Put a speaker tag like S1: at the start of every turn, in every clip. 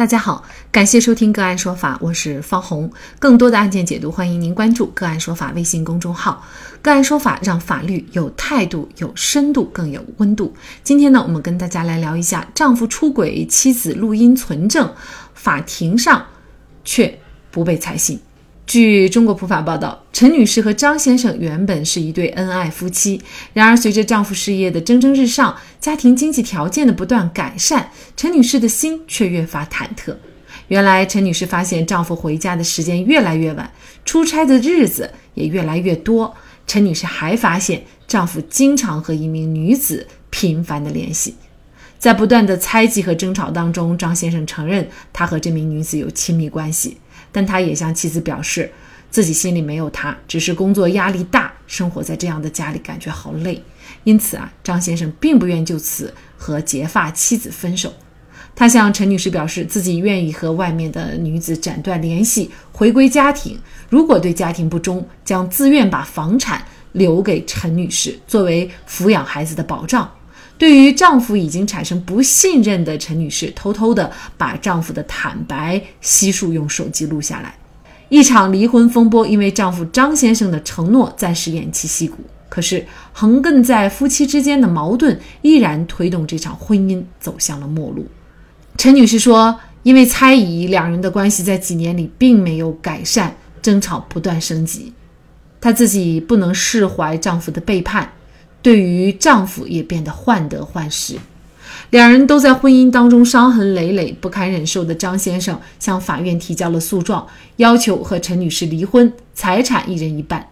S1: 大家好，感谢收听个案说法，我是方红。更多的案件解读，欢迎您关注个案说法微信公众号。个案说法让法律有态度、有深度、更有温度。今天呢，我们跟大家来聊一下丈夫出轨，妻子录音存证，法庭上却不被采信。据中国普法报道，陈女士和张先生原本是一对恩爱夫妻。然而，随着丈夫事业的蒸蒸日上，家庭经济条件的不断改善，陈女士的心却越发忐忑。原来，陈女士发现丈夫回家的时间越来越晚，出差的日子也越来越多。陈女士还发现，丈夫经常和一名女子频繁的联系。在不断的猜忌和争吵当中，张先生承认他和这名女子有亲密关系。但他也向妻子表示，自己心里没有她，只是工作压力大，生活在这样的家里感觉好累。因此啊，张先生并不愿就此和结发妻子分手。他向陈女士表示，自己愿意和外面的女子斩断联系，回归家庭。如果对家庭不忠，将自愿把房产留给陈女士，作为抚养孩子的保障。对于丈夫已经产生不信任的陈女士，偷偷的把丈夫的坦白悉数用手机录下来。一场离婚风波因为丈夫张先生的承诺暂时偃旗息鼓，可是横亘在夫妻之间的矛盾依然推动这场婚姻走向了末路。陈女士说：“因为猜疑，两人的关系在几年里并没有改善，争吵不断升级。她自己不能释怀丈夫的背叛。”对于丈夫也变得患得患失，两人都在婚姻当中伤痕累累、不堪忍受的张先生向法院提交了诉状，要求和陈女士离婚，财产一人一半。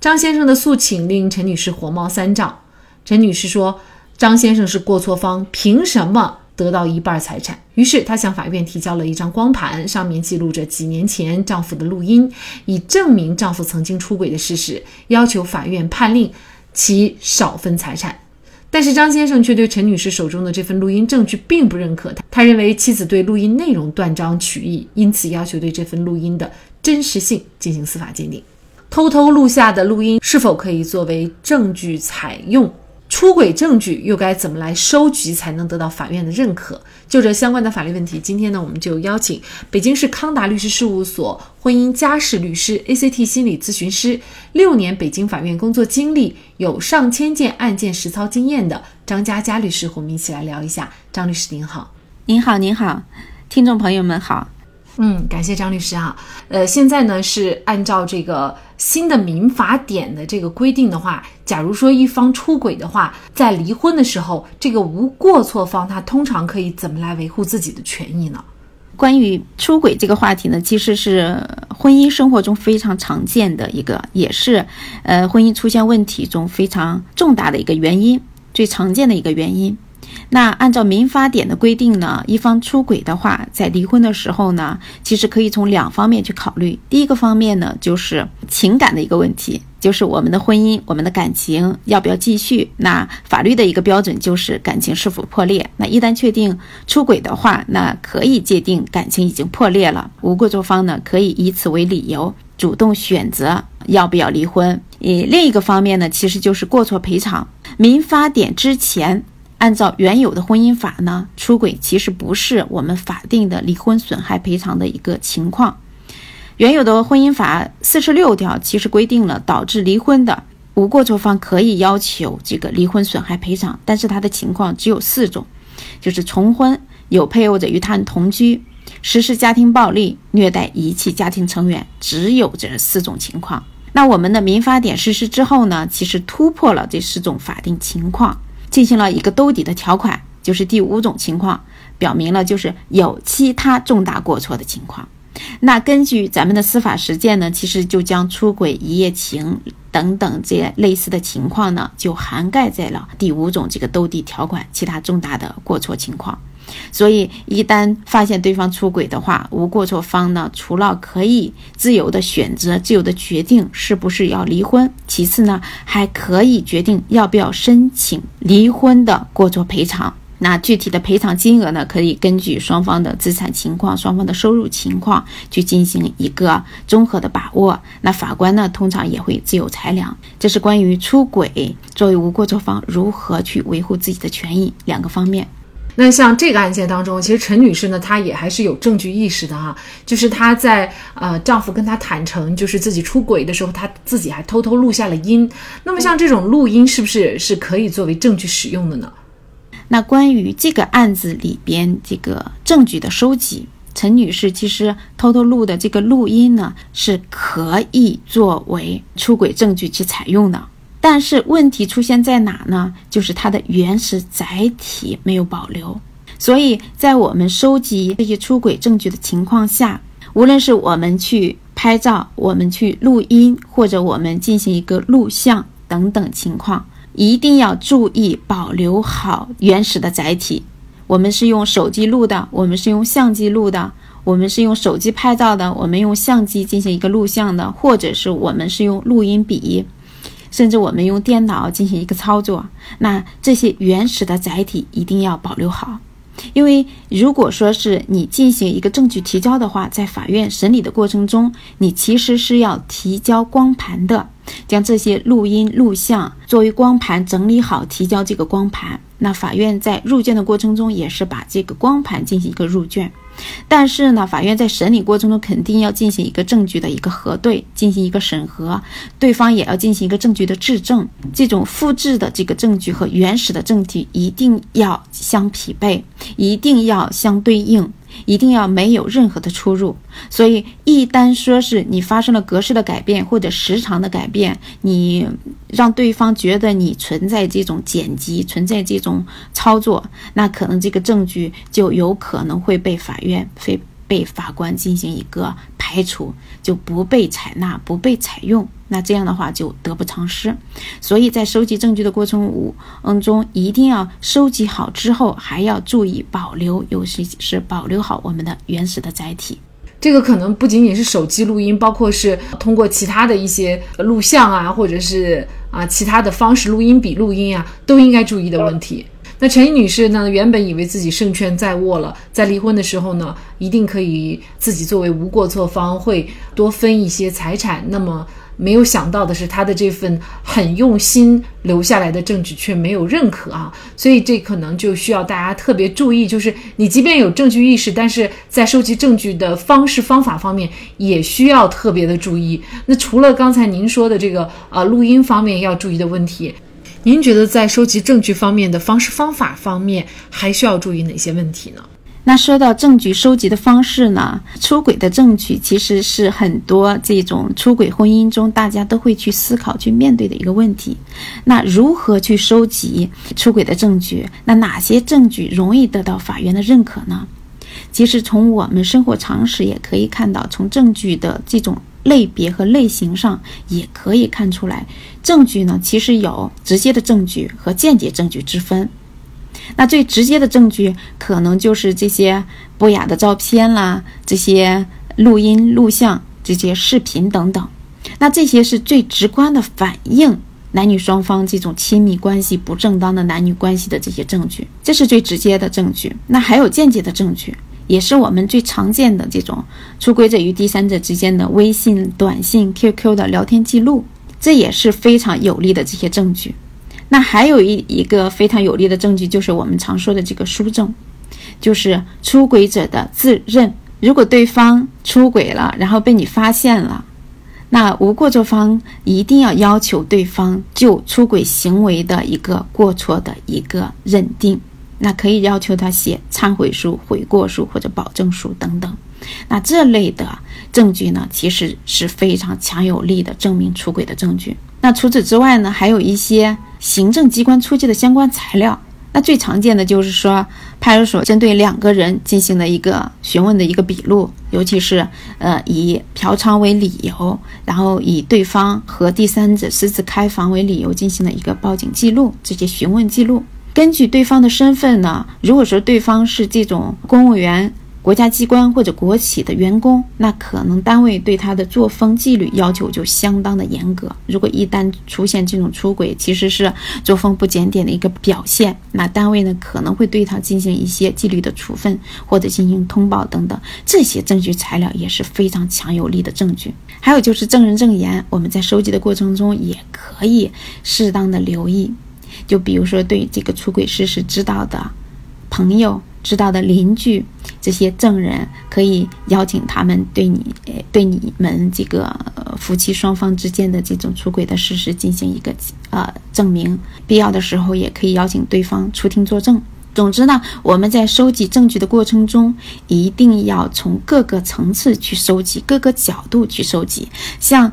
S1: 张先生的诉请令陈女士火冒三丈。陈女士说：“张先生是过错方，凭什么得到一半财产？”于是她向法院提交了一张光盘，上面记录着几年前丈夫的录音，以证明丈夫曾经出轨的事实，要求法院判令。其少分财产，但是张先生却对陈女士手中的这份录音证据并不认可。他他认为妻子对录音内容断章取义，因此要求对这份录音的真实性进行司法鉴定。偷偷录下的录音是否可以作为证据采用？出轨证据又该怎么来收集才能得到法院的认可？就这相关的法律问题，今天呢，我们就邀请北京市康达律师事务所婚姻家事律师、ACT 心理咨询师，六年北京法院工作经历，有上千件案件实操经验的张佳佳律师，和我们一起来聊一下。张律师您好，
S2: 您好，您好，听众朋友们好。
S1: 嗯，感谢张律师啊。呃，现在呢是按照这个新的民法典的这个规定的话，假如说一方出轨的话，在离婚的时候，这个无过错方他通常可以怎么来维护自己的权益呢？
S2: 关于出轨这个话题呢，其实是婚姻生活中非常常见的一个，也是呃婚姻出现问题中非常重大的一个原因，最常见的一个原因。那按照民法典的规定呢，一方出轨的话，在离婚的时候呢，其实可以从两方面去考虑。第一个方面呢，就是情感的一个问题，就是我们的婚姻、我们的感情要不要继续。那法律的一个标准就是感情是否破裂。那一旦确定出轨的话，那可以界定感情已经破裂了。无过错方呢，可以以此为理由主动选择要不要离婚。呃，另一个方面呢，其实就是过错赔偿。民法典之前。按照原有的婚姻法呢，出轨其实不是我们法定的离婚损害赔偿的一个情况。原有的婚姻法四十六条其实规定了导致离婚的无过错方可以要求这个离婚损害赔偿，但是它的情况只有四种，就是重婚、有配偶者与他人同居、实施家庭暴力、虐待遗弃家庭成员，只有这四种情况。那我们的民法典实施之后呢，其实突破了这四种法定情况。进行了一个兜底的条款，就是第五种情况，表明了就是有其他重大过错的情况。那根据咱们的司法实践呢，其实就将出轨、一夜情等等这些类似的情况呢，就涵盖在了第五种这个兜底条款其他重大的过错情况。所以，一旦发现对方出轨的话，无过错方呢，除了可以自由的选择、自由的决定是不是要离婚，其次呢，还可以决定要不要申请离婚的过错赔偿。那具体的赔偿金额呢，可以根据双方的资产情况、双方的收入情况去进行一个综合的把握。那法官呢，通常也会自有裁量。这是关于出轨作为无过错方如何去维护自己的权益两个方面。
S1: 那像这个案件当中，其实陈女士呢，她也还是有证据意识的哈，就是她在呃丈夫跟她坦诚就是自己出轨的时候，她自己还偷偷录下了音。那么像这种录音是不是是可以作为证据使用的呢？
S2: 那关于这个案子里边这个证据的收集，陈女士其实偷偷录的这个录音呢，是可以作为出轨证据去采用的。但是问题出现在哪呢？就是它的原始载体没有保留。所以在我们收集这些出轨证据的情况下，无论是我们去拍照、我们去录音，或者我们进行一个录像等等情况。一定要注意保留好原始的载体。我们是用手机录的，我们是用相机录的，我们是用手机拍照的，我们用相机进行一个录像的，或者是我们是用录音笔，甚至我们用电脑进行一个操作。那这些原始的载体一定要保留好。因为如果说是你进行一个证据提交的话，在法院审理的过程中，你其实是要提交光盘的，将这些录音录像作为光盘整理好，提交这个光盘。那法院在入卷的过程中，也是把这个光盘进行一个入卷。但是呢，法院在审理过程中肯定要进行一个证据的一个核对，进行一个审核，对方也要进行一个证据的质证。这种复制的这个证据和原始的证据一定要相匹配，一定要相对应。一定要没有任何的出入，所以一旦说是你发生了格式的改变或者时长的改变，你让对方觉得你存在这种剪辑、存在这种操作，那可能这个证据就有可能会被法院非。被法官进行一个排除，就不被采纳、不被采用。那这样的话就得不偿失。所以在收集证据的过程五嗯中，一定要收集好之后，还要注意保留，尤其是保留好我们的原始的载体。
S1: 这个可能不仅仅是手机录音，包括是通过其他的一些录像啊，或者是啊其他的方式录音笔录音啊，都应该注意的问题。那陈女士呢？原本以为自己胜券在握了，在离婚的时候呢，一定可以自己作为无过错方会多分一些财产。那么没有想到的是，她的这份很用心留下来的证据却没有认可啊！所以这可能就需要大家特别注意，就是你即便有证据意识，但是在收集证据的方式方法方面也需要特别的注意。那除了刚才您说的这个呃录音方面要注意的问题。您觉得在收集证据方面的方式方法方面还需要注意哪些问题呢？
S2: 那说到证据收集的方式呢？出轨的证据其实是很多这种出轨婚姻中大家都会去思考、去面对的一个问题。那如何去收集出轨的证据？那哪些证据容易得到法院的认可呢？其实从我们生活常识也可以看到，从证据的这种。类别和类型上也可以看出来，证据呢其实有直接的证据和间接证据之分。那最直接的证据可能就是这些不雅的照片啦，这些录音录像、这些视频等等。那这些是最直观的反映男女双方这种亲密关系不正当的男女关系的这些证据，这是最直接的证据。那还有间接的证据。也是我们最常见的这种出轨者与第三者之间的微信、短信、QQ 的聊天记录，这也是非常有力的这些证据。那还有一一个非常有力的证据，就是我们常说的这个书证，就是出轨者的自认。如果对方出轨了，然后被你发现了，那无过错方一定要要求对方就出轨行为的一个过错的一个认定。那可以要求他写忏悔书、悔过书或者保证书等等。那这类的证据呢，其实是非常强有力的证明出轨的证据。那除此之外呢，还有一些行政机关出具的相关材料。那最常见的就是说，派出所针对两个人进行的一个询问的一个笔录，尤其是呃以嫖娼为理由，然后以对方和第三者私自开房为理由进行了一个报警记录，这些询问记录。根据对方的身份呢，如果说对方是这种公务员、国家机关或者国企的员工，那可能单位对他的作风纪律要求就相当的严格。如果一旦出现这种出轨，其实是作风不检点的一个表现，那单位呢可能会对他进行一些纪律的处分或者进行通报等等。这些证据材料也是非常强有力的证据。还有就是证人证言，我们在收集的过程中也可以适当的留意。就比如说，对这个出轨事实知道的朋友、知道的邻居这些证人，可以邀请他们对你、对你们这个夫妻双方之间的这种出轨的事实进行一个呃证明。必要的时候，也可以邀请对方出庭作证。总之呢，我们在收集证据的过程中，一定要从各个层次去收集，各个角度去收集。像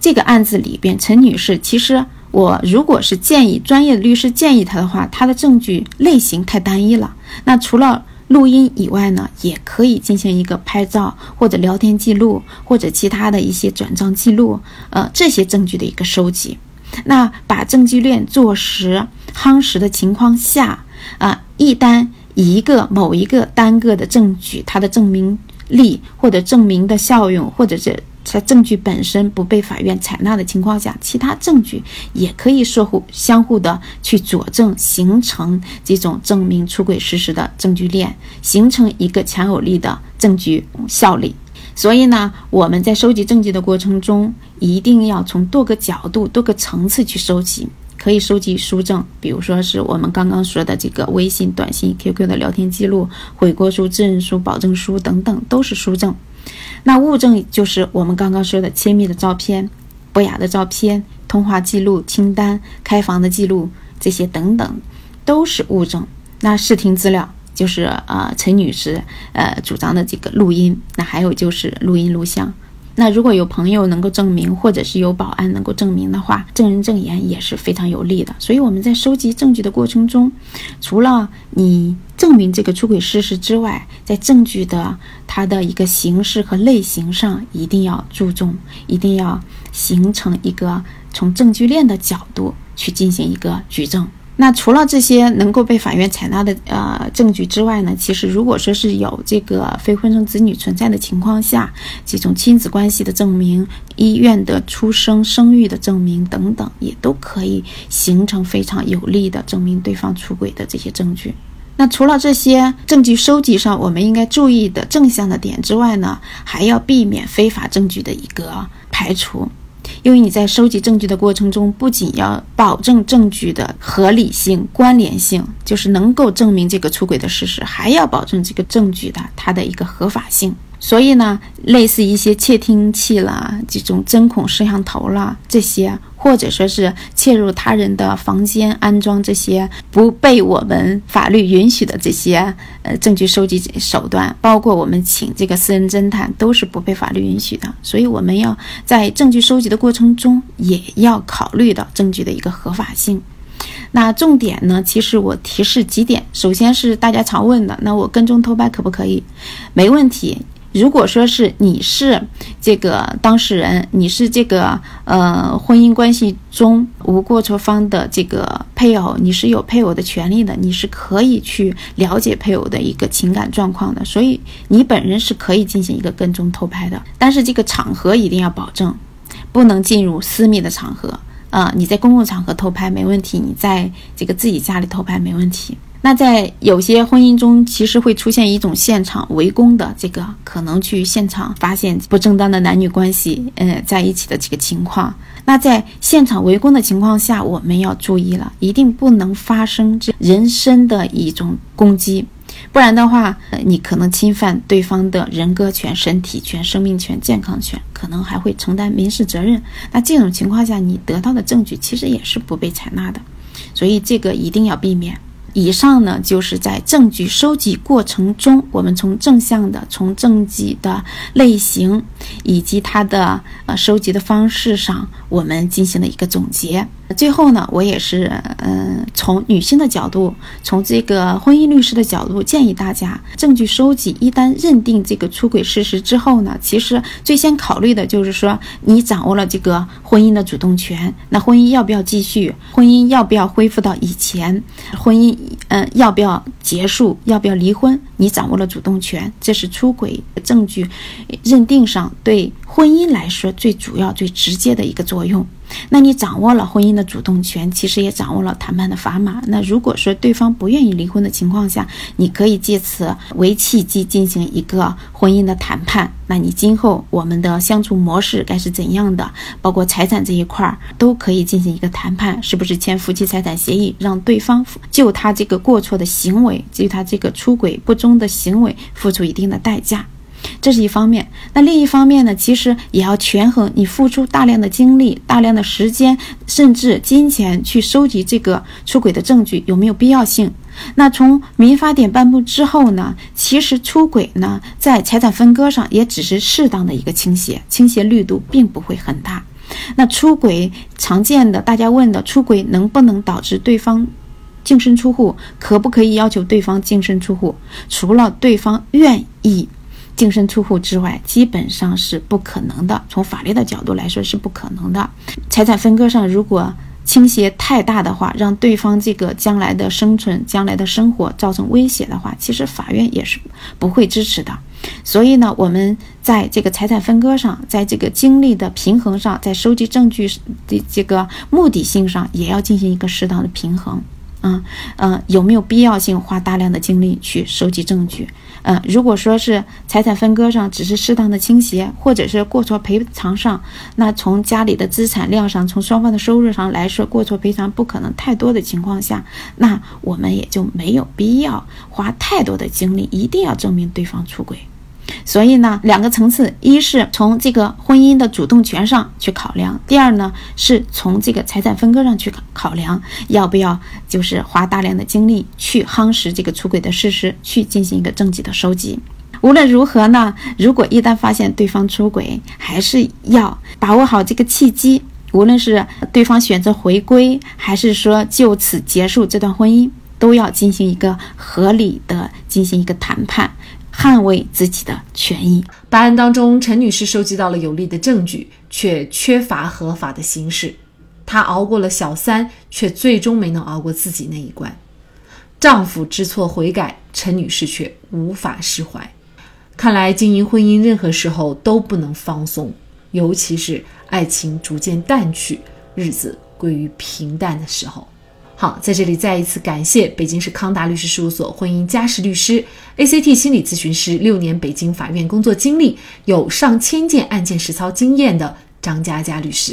S2: 这个案子里边，陈女士，其实我如果是建议专业的律师建议他的话，他的证据类型太单一了。那除了录音以外呢，也可以进行一个拍照或者聊天记录或者其他的一些转账记录，呃，这些证据的一个收集。那把证据链做实、夯实的情况下。啊，一单一个某一个单个的证据，它的证明力或者证明的效用，或者是在证据本身不被法院采纳的情况下，其他证据也可以说互相互的去佐证，形成这种证明出轨事实的证据链，形成一个强有力的证据效力。所以呢，我们在收集证据的过程中，一定要从多个角度、多个层次去收集。可以收集书证，比如说是我们刚刚说的这个微信、短信、QQ 的聊天记录、悔过书、自认书、保证书等等，都是书证。那物证就是我们刚刚说的亲密的照片、不雅的照片、通话记录、清单、开房的记录这些等等，都是物证。那视听资料就是啊，陈女士呃主张的这个录音，那还有就是录音录像。那如果有朋友能够证明，或者是有保安能够证明的话，证人证言也是非常有利的。所以我们在收集证据的过程中，除了你证明这个出轨事实之外，在证据的它的一个形式和类型上，一定要注重，一定要形成一个从证据链的角度去进行一个举证。那除了这些能够被法院采纳的呃证据之外呢，其实如果说是有这个非婚生子女存在的情况下，这种亲子关系的证明、医院的出生生育的证明等等，也都可以形成非常有力的证明对方出轨的这些证据。那除了这些证据收集上我们应该注意的正向的点之外呢，还要避免非法证据的一个排除。因为你在收集证据的过程中，不仅要保证证据的合理性、关联性，就是能够证明这个出轨的事实，还要保证这个证据的它的一个合法性。所以呢，类似一些窃听器啦、这种针孔摄像头啦这些，或者说是窃入他人的房间安装这些不被我们法律允许的这些呃证据收集手段，包括我们请这个私人侦探，都是不被法律允许的。所以我们要在证据收集的过程中，也要考虑到证据的一个合法性。那重点呢，其实我提示几点，首先是大家常问的，那我跟踪偷拍可不可以？没问题。如果说是你是这个当事人，你是这个呃婚姻关系中无过错方的这个配偶，你是有配偶的权利的，你是可以去了解配偶的一个情感状况的，所以你本人是可以进行一个跟踪偷拍的。但是这个场合一定要保证，不能进入私密的场合啊！你在公共场合偷拍没问题，你在这个自己家里偷拍没问题。那在有些婚姻中，其实会出现一种现场围攻的这个可能去现场发现不正当的男女关系，呃，在一起的这个情况。那在现场围攻的情况下，我们要注意了，一定不能发生这人身的一种攻击，不然的话，你可能侵犯对方的人格权、身体权、生命权、健康权，可能还会承担民事责任。那这种情况下，你得到的证据其实也是不被采纳的，所以这个一定要避免。以上呢，就是在证据收集过程中，我们从正向的、从证据的类型以及它的呃收集的方式上，我们进行了一个总结。最后呢，我也是，嗯，从女性的角度，从这个婚姻律师的角度，建议大家，证据收集一旦认定这个出轨事实之后呢，其实最先考虑的就是说，你掌握了这个婚姻的主动权，那婚姻要不要继续？婚姻要不要恢复到以前？婚姻，嗯，要不要结束？要不要离婚？你掌握了主动权，这是出轨证据认定上对婚姻来说最主要、最直接的一个作用。那你掌握了婚姻的主动权，其实也掌握了谈判的砝码。那如果说对方不愿意离婚的情况下，你可以借此为契机进行一个婚姻的谈判。那你今后我们的相处模式该是怎样的？包括财产这一块儿都可以进行一个谈判，是不是签夫妻财产协议，让对方就他这个过错的行为，就他这个出轨不忠的行为付出一定的代价。这是一方面，那另一方面呢？其实也要权衡你付出大量的精力、大量的时间，甚至金钱去收集这个出轨的证据有没有必要性？那从民法典颁布之后呢？其实出轨呢，在财产分割上也只是适当的一个倾斜，倾斜力度并不会很大。那出轨常见的，大家问的出轨能不能导致对方净身出户？可不可以要求对方净身出户？除了对方愿意。净身出户之外，基本上是不可能的。从法律的角度来说，是不可能的。财产分割上，如果倾斜太大的话，让对方这个将来的生存、将来的生活造成威胁的话，其实法院也是不会支持的。所以呢，我们在这个财产分割上，在这个精力的平衡上，在收集证据的这个目的性上，也要进行一个适当的平衡。嗯嗯，有没有必要性花大量的精力去收集证据？嗯，如果说是财产分割上只是适当的倾斜，或者是过错赔偿上，那从家里的资产量上，从双方的收入上来说，过错赔偿不可能太多的情况下，那我们也就没有必要花太多的精力，一定要证明对方出轨。所以呢，两个层次，一是从这个婚姻的主动权上去考量，第二呢，是从这个财产分割上去考考量，要不要就是花大量的精力去夯实这个出轨的事实，去进行一个证据的收集。无论如何呢，如果一旦发现对方出轨，还是要把握好这个契机，无论是对方选择回归，还是说就此结束这段婚姻，都要进行一个合理的进行一个谈判。捍卫自己的权益。
S1: 本案当中，陈女士收集到了有力的证据，却缺乏合法的形式。她熬过了小三，却最终没能熬过自己那一关。丈夫知错悔改，陈女士却无法释怀。看来，经营婚姻任何时候都不能放松，尤其是爱情逐渐淡去，日子归于平淡的时候。好，在这里再一次感谢北京市康达律师事务所婚姻家事律师、ACT 心理咨询师，六年北京法院工作经历，有上千件案件实操经验的张佳佳律师。